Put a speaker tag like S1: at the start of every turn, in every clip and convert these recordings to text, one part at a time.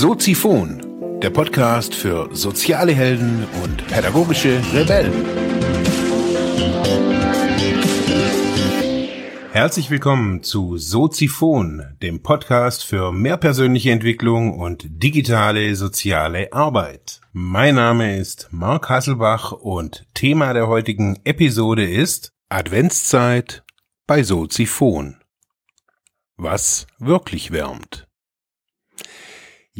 S1: Soziphon, der Podcast für soziale Helden und pädagogische Rebellen. Herzlich willkommen zu Soziphon, dem Podcast für mehr persönliche Entwicklung und digitale soziale Arbeit. Mein Name ist Marc Hasselbach und Thema der heutigen Episode ist Adventszeit bei Soziphon. Was wirklich wärmt.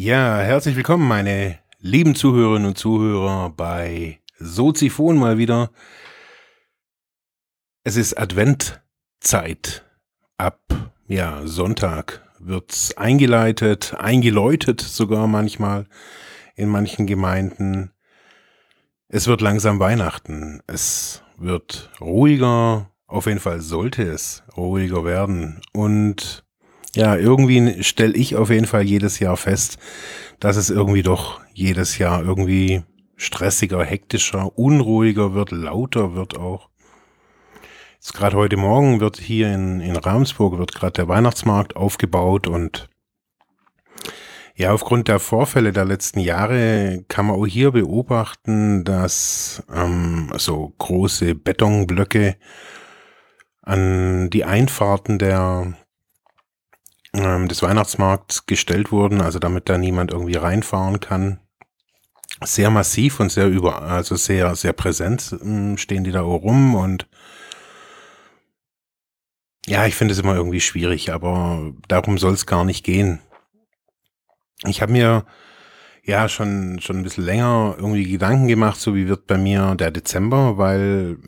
S1: Ja, herzlich willkommen, meine lieben Zuhörerinnen und Zuhörer bei Soziphon mal wieder. Es ist Adventzeit. Ab, ja, Sonntag wird's eingeleitet, eingeläutet sogar manchmal in manchen Gemeinden. Es wird langsam Weihnachten. Es wird ruhiger. Auf jeden Fall sollte es ruhiger werden. Und ja, irgendwie stelle ich auf jeden Fall jedes Jahr fest, dass es irgendwie doch jedes Jahr irgendwie stressiger, hektischer, unruhiger wird, lauter wird auch. Jetzt gerade heute Morgen wird hier in, in Ramsburg wird gerade der Weihnachtsmarkt aufgebaut und ja, aufgrund der Vorfälle der letzten Jahre kann man auch hier beobachten, dass ähm, so große Betonblöcke an die Einfahrten der, ähm, des Weihnachtsmarkts gestellt wurden, also damit da niemand irgendwie reinfahren kann. Sehr massiv und sehr über, also sehr, sehr präsent ähm, stehen die da rum und ja, ich finde es immer irgendwie schwierig, aber darum soll es gar nicht gehen. Ich habe mir ja schon schon ein bisschen länger irgendwie Gedanken gemacht, so wie wird bei mir der Dezember, weil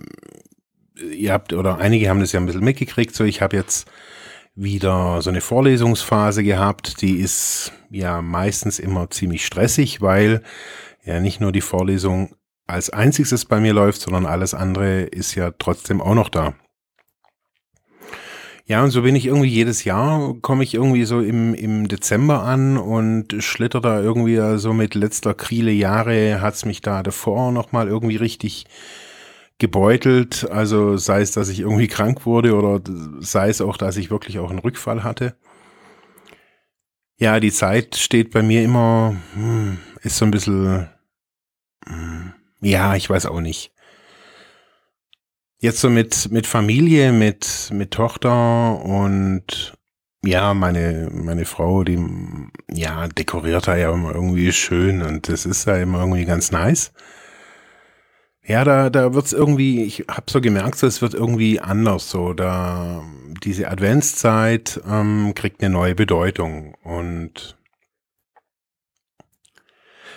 S1: ihr habt oder einige haben das ja ein bisschen mitgekriegt, so ich habe jetzt wieder so eine Vorlesungsphase gehabt, die ist ja meistens immer ziemlich stressig, weil ja nicht nur die Vorlesung als einziges bei mir läuft, sondern alles andere ist ja trotzdem auch noch da. Ja, und so bin ich irgendwie jedes Jahr, komme ich irgendwie so im, im Dezember an und schlitter da irgendwie so also mit letzter Kriele Jahre, hat's mich da davor nochmal irgendwie richtig gebeutelt. Also sei es, dass ich irgendwie krank wurde oder sei es auch, dass ich wirklich auch einen Rückfall hatte. Ja, die Zeit steht bei mir immer, hm, ist so ein bisschen, hm, ja, ich weiß auch nicht. Jetzt so mit, mit Familie, mit, mit Tochter und ja, meine, meine Frau, die, ja, dekoriert da ja immer irgendwie schön und das ist ja immer irgendwie ganz nice. Ja, da, da wird's irgendwie, ich habe so gemerkt, es wird irgendwie anders. So, da diese Adventszeit ähm, kriegt eine neue Bedeutung. Und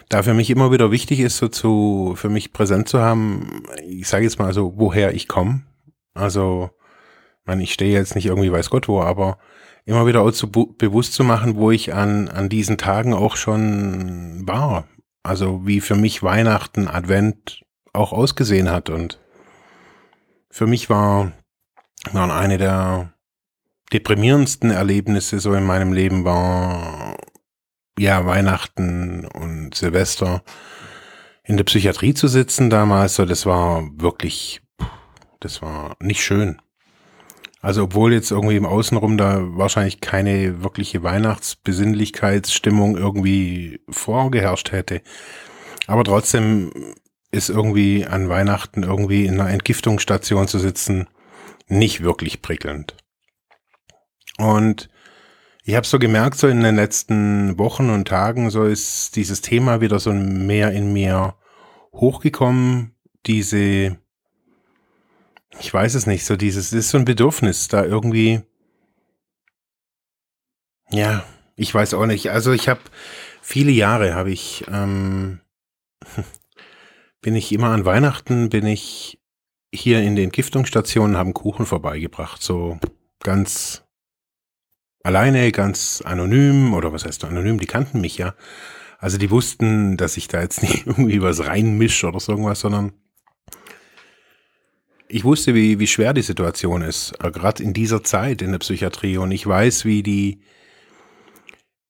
S1: da für mich immer wieder wichtig ist, so zu, für mich präsent zu haben, ich sage jetzt mal so, woher ich komme. Also, man, ich stehe jetzt nicht irgendwie weiß Gott wo, aber immer wieder auch zu bewusst zu machen, wo ich an, an diesen Tagen auch schon war. Also wie für mich Weihnachten, Advent auch ausgesehen hat. Und für mich war, waren eine der deprimierendsten Erlebnisse so in meinem Leben war, ja, Weihnachten und Silvester in der Psychiatrie zu sitzen damals. So, das war wirklich, das war nicht schön. Also obwohl jetzt irgendwie im Außenrum da wahrscheinlich keine wirkliche Weihnachtsbesinnlichkeitsstimmung irgendwie vorgeherrscht hätte. Aber trotzdem ist irgendwie an Weihnachten irgendwie in einer Entgiftungsstation zu sitzen nicht wirklich prickelnd. Und ich habe so gemerkt, so in den letzten Wochen und Tagen, so ist dieses Thema wieder so mehr in mir hochgekommen. Diese, ich weiß es nicht, so dieses, ist so ein Bedürfnis, da irgendwie, ja, ich weiß auch nicht. Also ich habe viele Jahre habe ich ähm, bin ich immer an Weihnachten, bin ich hier in den Giftungsstationen, haben Kuchen vorbeigebracht, so ganz alleine, ganz anonym, oder was heißt anonym, die kannten mich ja. Also die wussten, dass ich da jetzt nicht irgendwie was reinmische oder so irgendwas, sondern ich wusste, wie, wie schwer die Situation ist, gerade in dieser Zeit in der Psychiatrie. Und ich weiß, wie die,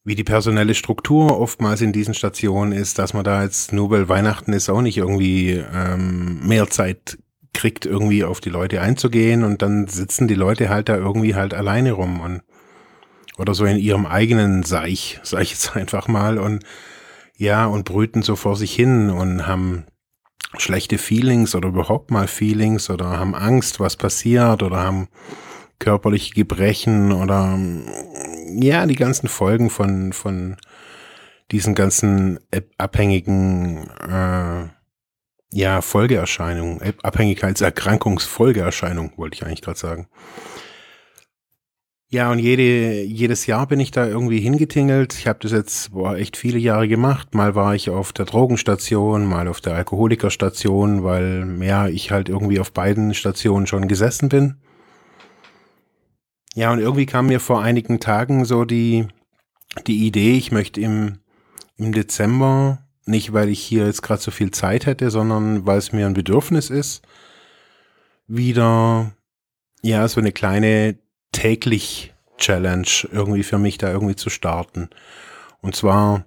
S1: wie die personelle Struktur oftmals in diesen Stationen ist, dass man da jetzt nur weil Weihnachten ist auch nicht irgendwie ähm, mehr Zeit kriegt, irgendwie auf die Leute einzugehen. Und dann sitzen die Leute halt da irgendwie halt alleine rum und oder so in ihrem eigenen Seich, sag ich jetzt einfach mal, und ja, und brüten so vor sich hin und haben schlechte Feelings oder überhaupt mal Feelings oder haben Angst, was passiert oder haben körperliche Gebrechen oder ja, die ganzen Folgen von, von diesen ganzen abhängigen äh, ja, Folgeerscheinungen, Abhängigkeitserkrankungsfolgeerscheinungen, wollte ich eigentlich gerade sagen. Ja, und jede, jedes Jahr bin ich da irgendwie hingetingelt. Ich habe das jetzt boah, echt viele Jahre gemacht. Mal war ich auf der Drogenstation, mal auf der Alkoholikerstation, weil ja, ich halt irgendwie auf beiden Stationen schon gesessen bin. Ja, und irgendwie kam mir vor einigen Tagen so die, die Idee, ich möchte im, im Dezember, nicht weil ich hier jetzt gerade so viel Zeit hätte, sondern weil es mir ein Bedürfnis ist, wieder, ja, so eine kleine täglich Challenge irgendwie für mich da irgendwie zu starten. Und zwar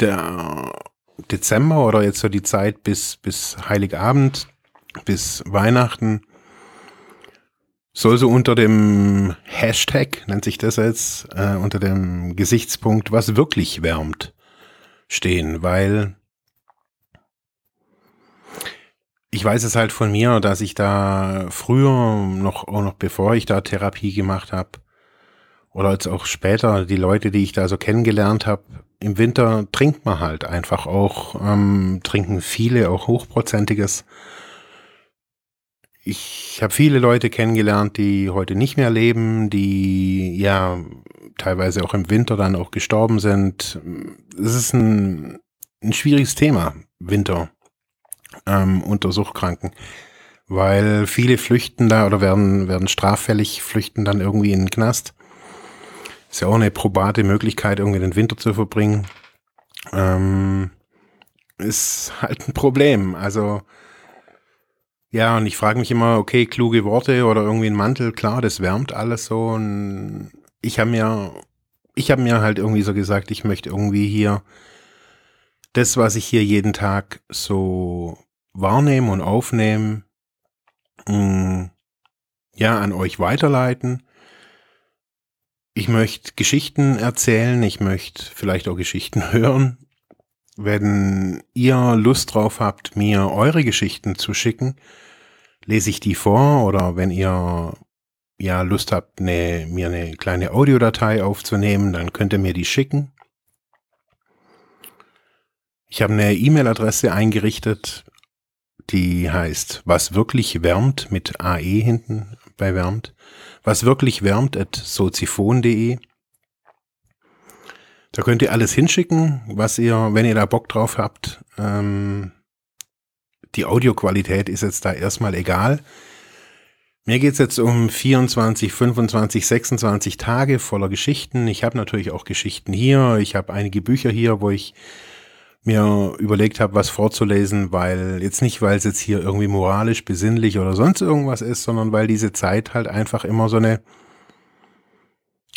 S1: der Dezember oder jetzt so die Zeit bis, bis Heiligabend, bis Weihnachten soll so unter dem Hashtag, nennt sich das jetzt, äh, unter dem Gesichtspunkt, was wirklich wärmt, stehen, weil ich weiß es halt von mir, dass ich da früher noch, auch noch bevor ich da Therapie gemacht habe, oder jetzt auch später, die Leute, die ich da so kennengelernt habe, im Winter trinkt man halt einfach auch, ähm, trinken viele auch hochprozentiges. Ich habe viele Leute kennengelernt, die heute nicht mehr leben, die ja teilweise auch im Winter dann auch gestorben sind. Es ist ein, ein schwieriges Thema, Winter ähm, unter Suchtkranken. Weil viele flüchten da oder werden, werden straffällig, flüchten dann irgendwie in den Knast. Ist ja auch eine probate Möglichkeit, irgendwie den Winter zu verbringen. Ähm, ist halt ein Problem. Also, ja, und ich frage mich immer, okay, kluge Worte oder irgendwie ein Mantel, klar, das wärmt alles so. Und ich habe mir, ich habe mir halt irgendwie so gesagt, ich möchte irgendwie hier das, was ich hier jeden Tag so wahrnehme und aufnehme, mm, ja, an euch weiterleiten. Ich möchte Geschichten erzählen, ich möchte vielleicht auch Geschichten hören. Wenn ihr Lust drauf habt, mir eure Geschichten zu schicken, lese ich die vor oder wenn ihr ja Lust habt, ne, mir eine kleine Audiodatei aufzunehmen, dann könnt ihr mir die schicken. Ich habe eine E-Mail-Adresse eingerichtet, die heißt Was wirklich wärmt mit AE hinten bei wärmt. Was wirklich wärmt at soziphon.de. Da könnt ihr alles hinschicken, was ihr, wenn ihr da Bock drauf habt. Ähm, die Audioqualität ist jetzt da erstmal egal. Mir geht's jetzt um 24, 25, 26 Tage voller Geschichten. Ich habe natürlich auch Geschichten hier. Ich habe einige Bücher hier, wo ich mir überlegt habe, was vorzulesen, weil jetzt nicht, weil es jetzt hier irgendwie moralisch, besinnlich oder sonst irgendwas ist, sondern weil diese Zeit halt einfach immer so eine,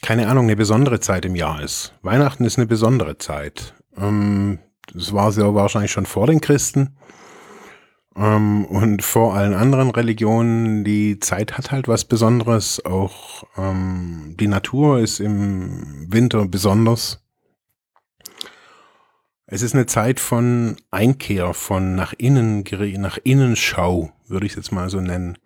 S1: keine Ahnung, eine besondere Zeit im Jahr ist. Weihnachten ist eine besondere Zeit. Ähm, das war ja wahrscheinlich schon vor den Christen. Ähm, und vor allen anderen Religionen, die Zeit hat halt was Besonderes. Auch ähm, die Natur ist im Winter besonders. Es ist eine Zeit von Einkehr, von nach innen, nach Innenschau, würde ich es jetzt mal so nennen.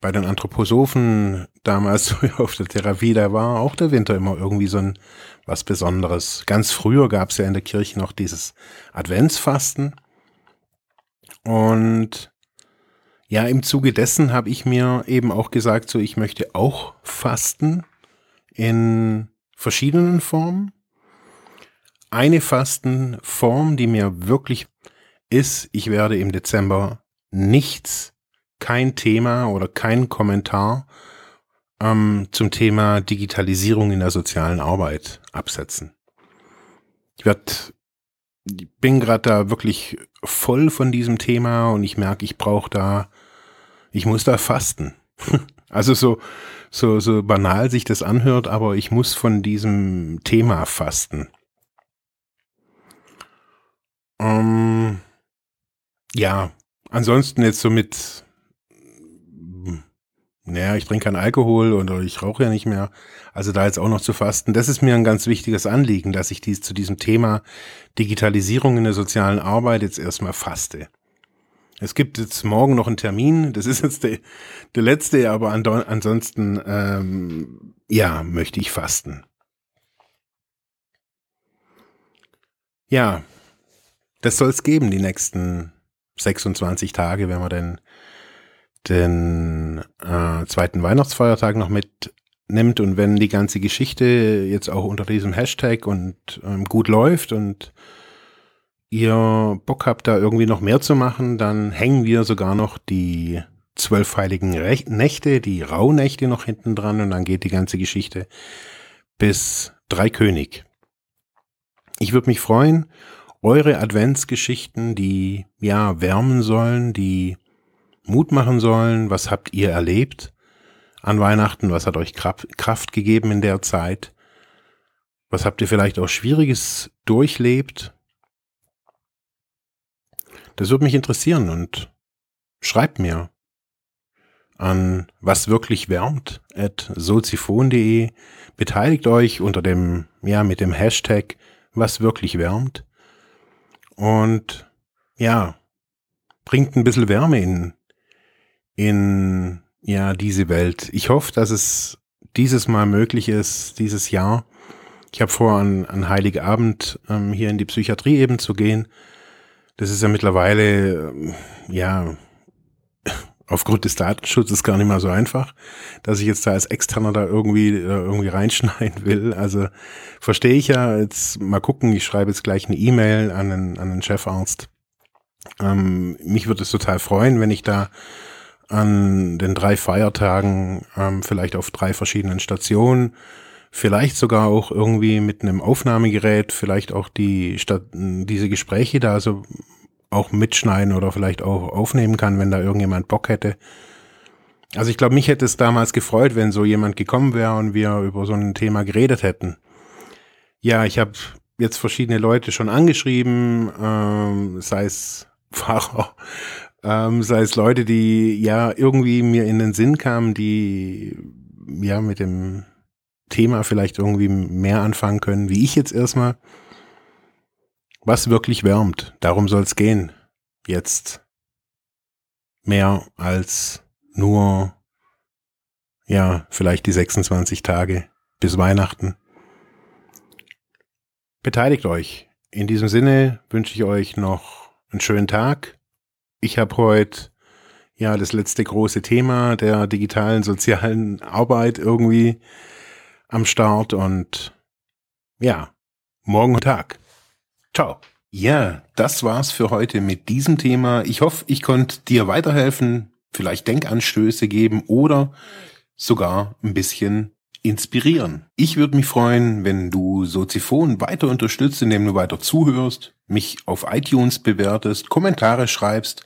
S1: Bei den Anthroposophen damals auf der Therapie, da war auch der Winter immer irgendwie so ein was Besonderes. Ganz früher gab es ja in der Kirche noch dieses Adventsfasten. Und ja, im Zuge dessen habe ich mir eben auch gesagt, so ich möchte auch fasten in verschiedenen Formen eine Fastenform, die mir wirklich ist, ich werde im Dezember nichts, kein Thema oder kein Kommentar ähm, zum Thema Digitalisierung in der sozialen Arbeit absetzen. Ich werde bin gerade da wirklich voll von diesem Thema und ich merke, ich brauche da, ich muss da fasten. also so, so, so banal sich das anhört, aber ich muss von diesem Thema fasten. Ähm, ja, ansonsten jetzt so mit naja, ich trinke keinen Alkohol oder ich rauche ja nicht mehr. Also da jetzt auch noch zu fasten, das ist mir ein ganz wichtiges Anliegen, dass ich dies zu diesem Thema Digitalisierung in der sozialen Arbeit jetzt erstmal faste. Es gibt jetzt morgen noch einen Termin, das ist jetzt der, der letzte, aber ansonsten, ähm, ja, möchte ich fasten. Ja, das soll es geben, die nächsten 26 Tage, wenn wir denn den äh, zweiten Weihnachtsfeiertag noch mitnimmt und wenn die ganze Geschichte jetzt auch unter diesem Hashtag und ähm, gut läuft und ihr Bock habt, da irgendwie noch mehr zu machen, dann hängen wir sogar noch die zwölf heiligen Rech Nächte, die Rauhnächte noch hinten dran und dann geht die ganze Geschichte bis Dreikönig. Ich würde mich freuen, eure Adventsgeschichten, die ja wärmen sollen, die Mut machen sollen. Was habt ihr erlebt an Weihnachten? Was hat euch Kraft gegeben in der Zeit? Was habt ihr vielleicht auch Schwieriges durchlebt? Das würde mich interessieren und schreibt mir an was wirklich wärmt at soziphon.de. Beteiligt euch unter dem, ja, mit dem Hashtag was wirklich wärmt. Und ja, bringt ein bisschen Wärme in in ja diese Welt. Ich hoffe, dass es dieses Mal möglich ist, dieses Jahr. Ich habe vor, an, an Heiligabend ähm, hier in die Psychiatrie eben zu gehen. Das ist ja mittlerweile, ähm, ja, aufgrund des Datenschutzes gar nicht mal so einfach, dass ich jetzt da als Externer da irgendwie, äh, irgendwie reinschneiden will. Also verstehe ich ja. Jetzt mal gucken, ich schreibe jetzt gleich eine E-Mail an einen, an einen Chefarzt. Ähm, mich würde es total freuen, wenn ich da an den drei Feiertagen ähm, vielleicht auf drei verschiedenen Stationen, vielleicht sogar auch irgendwie mit einem Aufnahmegerät, vielleicht auch die Stadt, diese Gespräche da so auch mitschneiden oder vielleicht auch aufnehmen kann, wenn da irgendjemand Bock hätte. Also ich glaube, mich hätte es damals gefreut, wenn so jemand gekommen wäre und wir über so ein Thema geredet hätten. Ja, ich habe jetzt verschiedene Leute schon angeschrieben, ähm, sei es Pfarrer, ähm, sei es Leute, die ja irgendwie mir in den Sinn kamen, die ja mit dem Thema vielleicht irgendwie mehr anfangen können, wie ich jetzt erstmal. Was wirklich wärmt, darum soll es gehen. Jetzt mehr als nur, ja, vielleicht die 26 Tage bis Weihnachten. Beteiligt euch. In diesem Sinne wünsche ich euch noch einen schönen Tag ich habe heute ja das letzte große Thema der digitalen sozialen Arbeit irgendwie am Start und ja, morgen Tag. Ciao. Ja, das war's für heute mit diesem Thema. Ich hoffe, ich konnte dir weiterhelfen, vielleicht Denkanstöße geben oder sogar ein bisschen inspirieren. Ich würde mich freuen, wenn du Soziphon weiter unterstützt, indem du weiter zuhörst, mich auf iTunes bewertest, Kommentare schreibst